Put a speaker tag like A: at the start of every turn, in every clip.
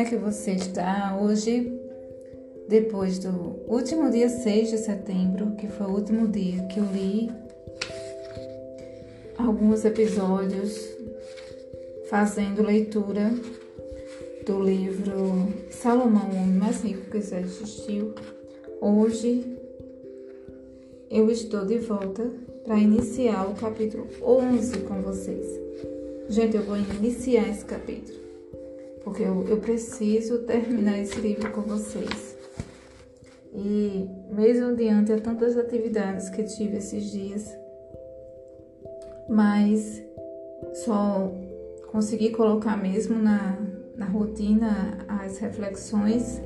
A: É que você está? Hoje, depois do último dia 6 de setembro, que foi o último dia que eu li alguns episódios fazendo leitura do livro Salomão, o homem mais rico que já existiu. Hoje eu estou de volta para iniciar o capítulo 11 com vocês. Gente, eu vou iniciar esse capítulo porque eu, eu preciso terminar esse livro com vocês. E mesmo diante de tantas atividades que tive esses dias, mas só consegui colocar mesmo na, na rotina as reflexões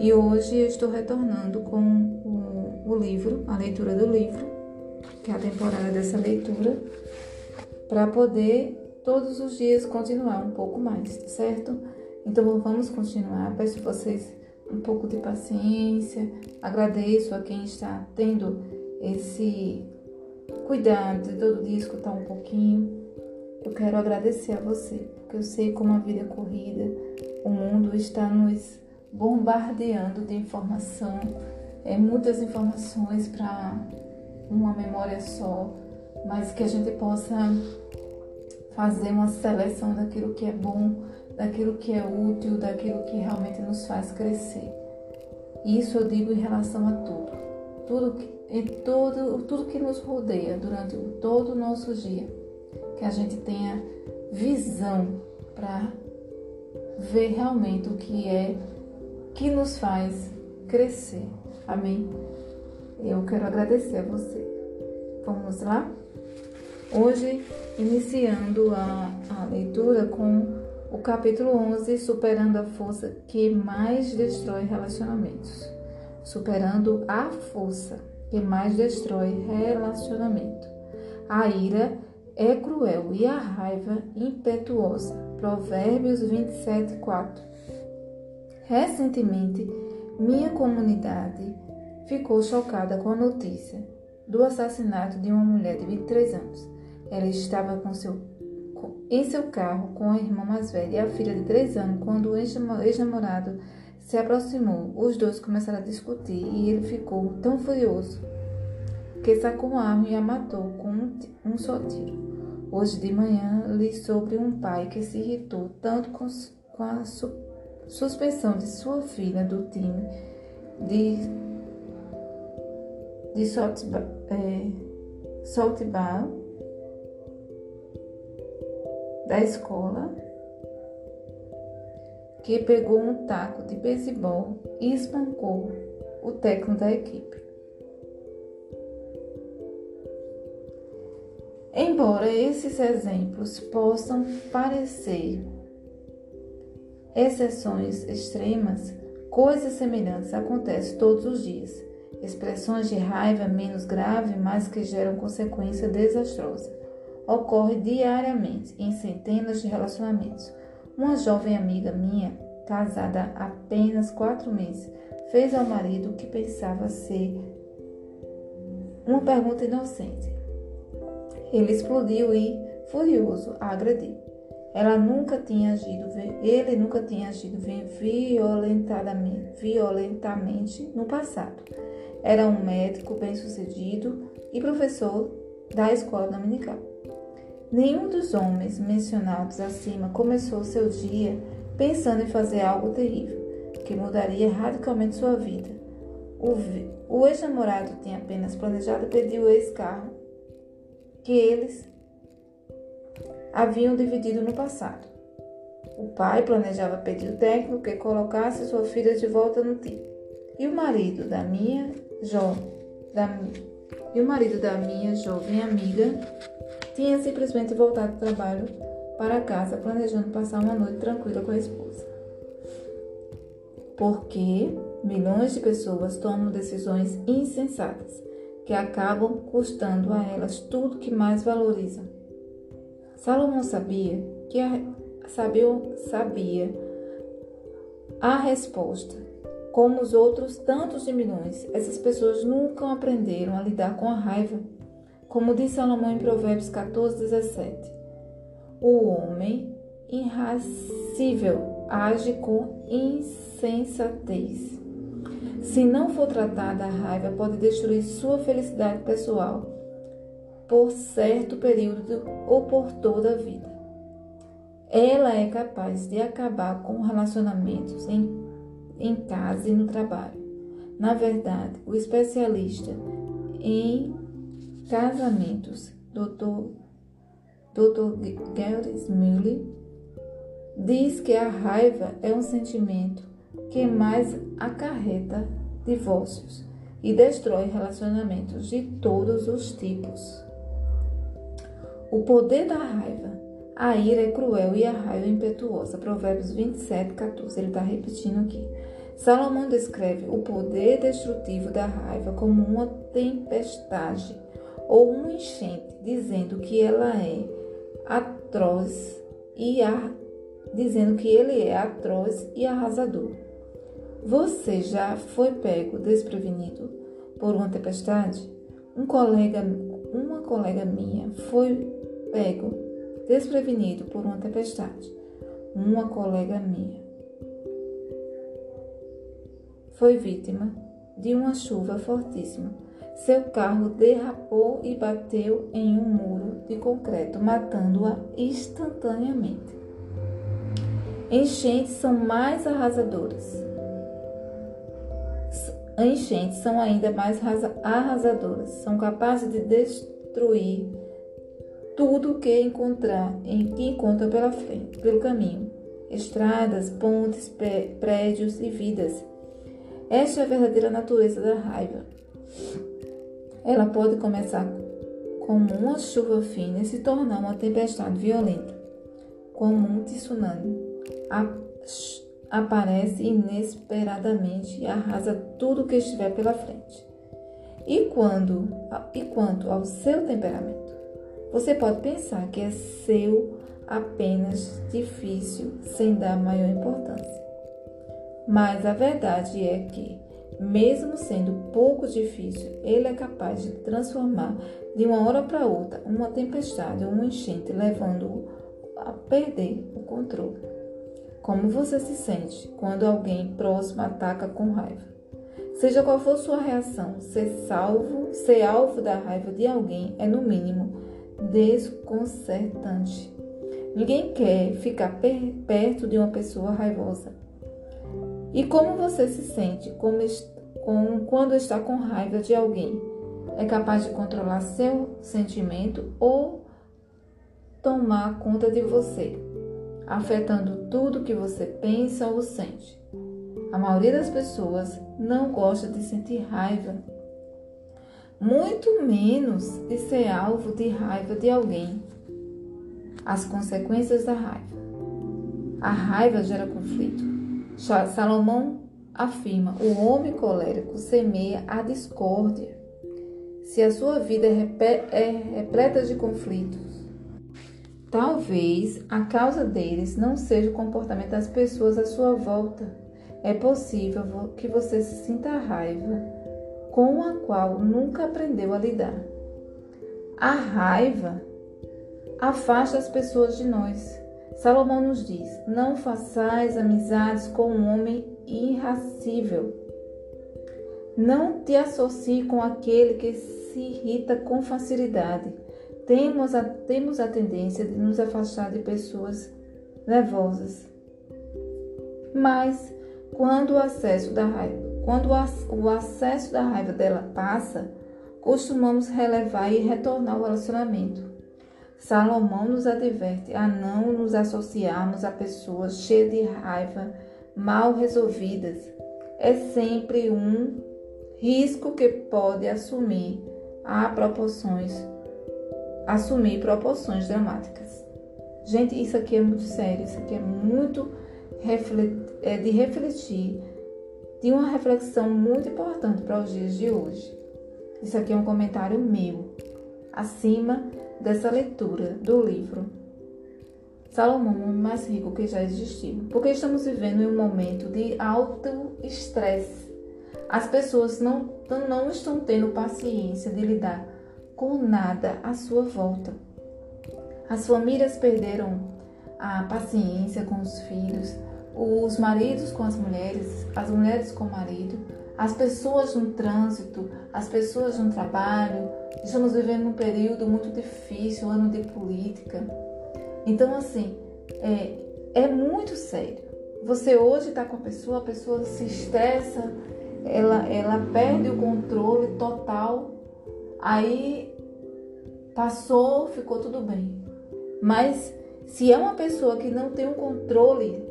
A: e hoje eu estou retornando com o, o livro, a leitura do livro, que é a temporada dessa leitura, para poder todos os dias continuar um pouco mais, certo? Então vamos continuar. Peço vocês um pouco de paciência. Agradeço a quem está tendo esse cuidado de todo dia escutar um pouquinho. Eu quero agradecer a você, porque eu sei como a vida é corrida, o mundo está nos bombardeando de informação, é muitas informações para uma memória só, mas que a gente possa fazer uma seleção daquilo que é bom, daquilo que é útil, daquilo que realmente nos faz crescer. Isso eu digo em relação a tudo. Tudo em todo, tudo que nos rodeia durante todo o nosso dia. Que a gente tenha visão para ver realmente o que é que nos faz crescer. Amém? Eu quero agradecer a você. Vamos lá? Hoje, iniciando a, a leitura com o capítulo 11, Superando a Força que mais destrói relacionamentos. Superando a força que mais destrói relacionamento. A ira é cruel e a raiva impetuosa. Provérbios 27, 4. Recentemente, minha comunidade ficou chocada com a notícia do assassinato de uma mulher de 23 anos. Ela estava com seu, com, em seu carro com a irmã mais velha e a filha de três anos quando o ex-namorado se aproximou. Os dois começaram a discutir e ele ficou tão furioso que sacou uma arma e a matou com um, um só tiro. Hoje de manhã li sobre um pai que se irritou tanto com, com a su, suspensão de sua filha do time de, de softball, é, da escola que pegou um taco de beisebol e espancou o técnico da equipe. Embora esses exemplos possam parecer exceções extremas, coisas semelhantes acontecem todos os dias. Expressões de raiva menos grave, mas que geram consequência desastrosa ocorre diariamente em centenas de relacionamentos. Uma jovem amiga minha, casada há apenas quatro meses, fez ao marido o que pensava ser uma pergunta inocente. Ele explodiu e, furioso, a agrediu. Ela nunca tinha agido, ele nunca tinha agido violentadamente, violentamente no passado. Era um médico bem-sucedido e professor da escola dominical. Nenhum dos homens mencionados acima começou seu dia pensando em fazer algo terrível, que mudaria radicalmente sua vida. O, o ex-namorado tinha apenas planejado pedir o ex-carro que eles haviam dividido no passado. O pai planejava pedir o técnico que colocasse sua filha de volta no time. E o marido da minha jo, da, e o marido da minha jovem amiga tinha simplesmente voltado do trabalho para casa, planejando passar uma noite tranquila com a esposa. Porque milhões de pessoas tomam decisões insensatas que acabam custando a elas tudo que mais valorizam. Salomão sabia que a, sabia, sabia a resposta. Como os outros tantos de milhões, essas pessoas nunca aprenderam a lidar com a raiva como diz Salomão em Provérbios 14, 17. O homem irracível age com insensatez. Se não for tratada, a raiva pode destruir sua felicidade pessoal por certo período ou por toda a vida. Ela é capaz de acabar com relacionamentos em, em casa e no trabalho. Na verdade, o especialista em casamentos, Dr. Dr. Gary Smiley, diz que a raiva é um sentimento que mais acarreta divórcios e destrói relacionamentos de todos os tipos. O poder da raiva. A ira é cruel e a raiva é impetuosa. Provérbios 27, 14. Ele está repetindo aqui. Salomão descreve o poder destrutivo da raiva como uma tempestade ou um enchente, dizendo que ela é atroz e a, dizendo que ele é atroz e arrasador. Você já foi pego desprevenido por uma tempestade? Um colega, uma colega minha foi pego desprevenido por uma tempestade. Uma colega minha foi vítima de uma chuva fortíssima. Seu carro derrapou e bateu em um muro de concreto, matando-a instantaneamente. Enchentes são mais arrasadoras. Enchentes são ainda mais arrasadoras. São capazes de destruir tudo que encontrar, que encontram pela frente, pelo caminho, estradas, pontes, prédios e vidas. Esta é a verdadeira natureza da raiva. Ela pode começar como uma chuva fina e se tornar uma tempestade violenta, como um tsunami. Aparece inesperadamente e arrasa tudo que estiver pela frente. E quando e quanto ao seu temperamento, você pode pensar que é seu apenas difícil sem dar maior importância. Mas a verdade é que mesmo sendo pouco difícil, ele é capaz de transformar de uma hora para outra uma tempestade ou um enchente, levando-o a perder o controle. Como você se sente quando alguém próximo ataca com raiva? Seja qual for sua reação, ser salvo, ser alvo da raiva de alguém é no mínimo desconcertante. Ninguém quer ficar perto de uma pessoa raivosa. E como você se sente quando está com raiva de alguém? É capaz de controlar seu sentimento ou tomar conta de você, afetando tudo que você pensa ou sente? A maioria das pessoas não gosta de sentir raiva, muito menos de ser alvo de raiva de alguém. As consequências da raiva. A raiva gera conflito Salomão afirma: o homem colérico semeia a discórdia. Se a sua vida é, é repleta de conflitos, talvez a causa deles não seja o comportamento das pessoas à sua volta. É possível que você se sinta raiva com a qual nunca aprendeu a lidar. A raiva afasta as pessoas de nós. Salomão nos diz: Não façais amizades com um homem irracível. Não te associe com aquele que se irrita com facilidade. Temos a, temos a tendência de nos afastar de pessoas nervosas. Mas quando o acesso da raiva, quando o acesso da raiva dela passa, costumamos relevar e retornar ao relacionamento. Salomão nos adverte a não nos associarmos a pessoas cheias de raiva, mal resolvidas. É sempre um risco que pode assumir a proporções assumir proporções dramáticas. Gente, isso aqui é muito sério, isso aqui é muito é de refletir, de uma reflexão muito importante para os dias de hoje. Isso aqui é um comentário meu, acima dessa leitura do livro Salomão, o homem mais rico que já existiu. Porque estamos vivendo em um momento de alto estresse. As pessoas não, não estão tendo paciência de lidar com nada à sua volta. As famílias perderam a paciência com os filhos, os maridos com as mulheres, as mulheres com o marido, as pessoas no trânsito, as pessoas no trabalho. Estamos vivendo um período muito difícil, um ano de política. Então, assim, é, é muito sério. Você hoje está com a pessoa, a pessoa se estressa, ela, ela perde o controle total, aí passou, ficou tudo bem. Mas se é uma pessoa que não tem um controle,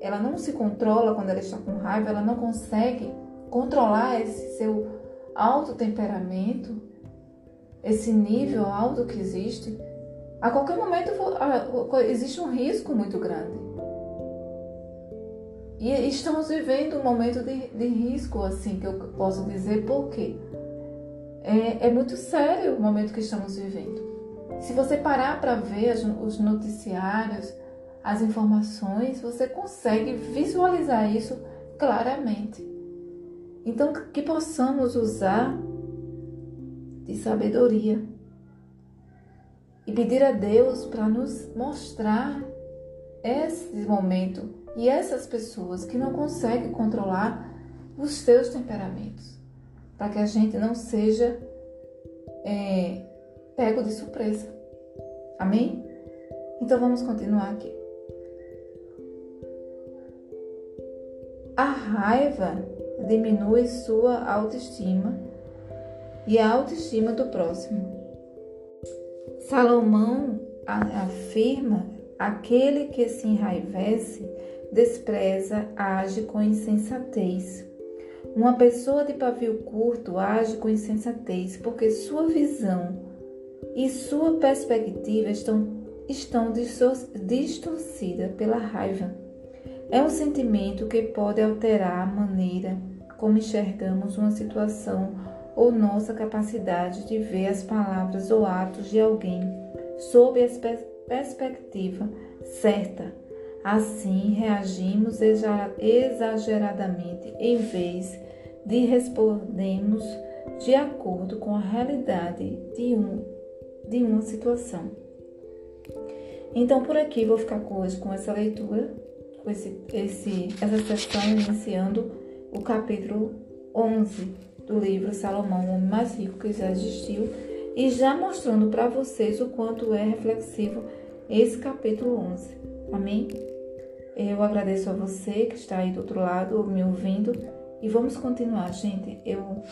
A: ela não se controla quando ela está com raiva, ela não consegue controlar esse seu alto temperamento, esse nível alto que existe, a qualquer momento existe um risco muito grande. E estamos vivendo um momento de, de risco, assim, que eu posso dizer, por quê? É, é muito sério o momento que estamos vivendo. Se você parar para ver os noticiários, as informações, você consegue visualizar isso claramente. Então, que possamos usar de sabedoria e pedir a Deus para nos mostrar esse momento e essas pessoas que não conseguem controlar os seus temperamentos, para que a gente não seja é, pego de surpresa. Amém? Então vamos continuar aqui. A raiva diminui sua autoestima e a autoestima do próximo. Salomão afirma: aquele que se enraivece, despreza, age com insensatez. Uma pessoa de pavio curto age com insensatez porque sua visão e sua perspectiva estão, estão distorcidas pela raiva. É um sentimento que pode alterar a maneira como enxergamos uma situação ou nossa capacidade de ver as palavras ou atos de alguém sob a perspectiva certa. Assim, reagimos exageradamente em vez de respondermos de acordo com a realidade de, um, de uma situação. Então, por aqui vou ficar hoje com essa leitura, com esse, esse, essa sessão iniciando o capítulo 11 do livro Salomão, o homem mais rico que já existiu, e já mostrando para vocês o quanto é reflexivo esse capítulo 11. Amém? Eu agradeço a você que está aí do outro lado me ouvindo e vamos continuar, gente. Eu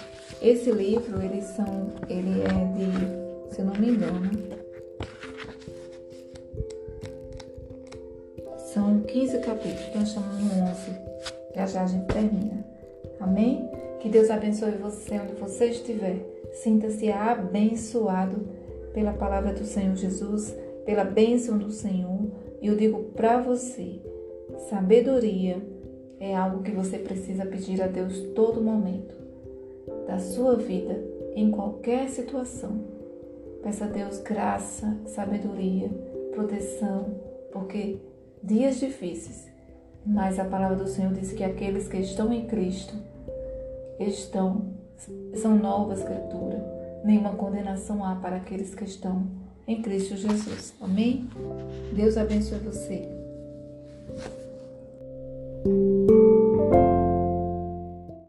A: esse livro, eles são ele é de, se eu não me engano, são 15 capítulos, então no 11. Já já a gente termina. Amém? Que Deus abençoe você onde você estiver. Sinta-se abençoado pela palavra do Senhor Jesus, pela bênção do Senhor. E eu digo para você: sabedoria é algo que você precisa pedir a Deus todo momento da sua vida, em qualquer situação. Peça a Deus graça, sabedoria, proteção, porque dias difíceis mas a palavra do Senhor diz que aqueles que estão em Cristo estão são novas criaturas. Nenhuma condenação há para aqueles que estão em Cristo Jesus. Amém? Deus abençoe você.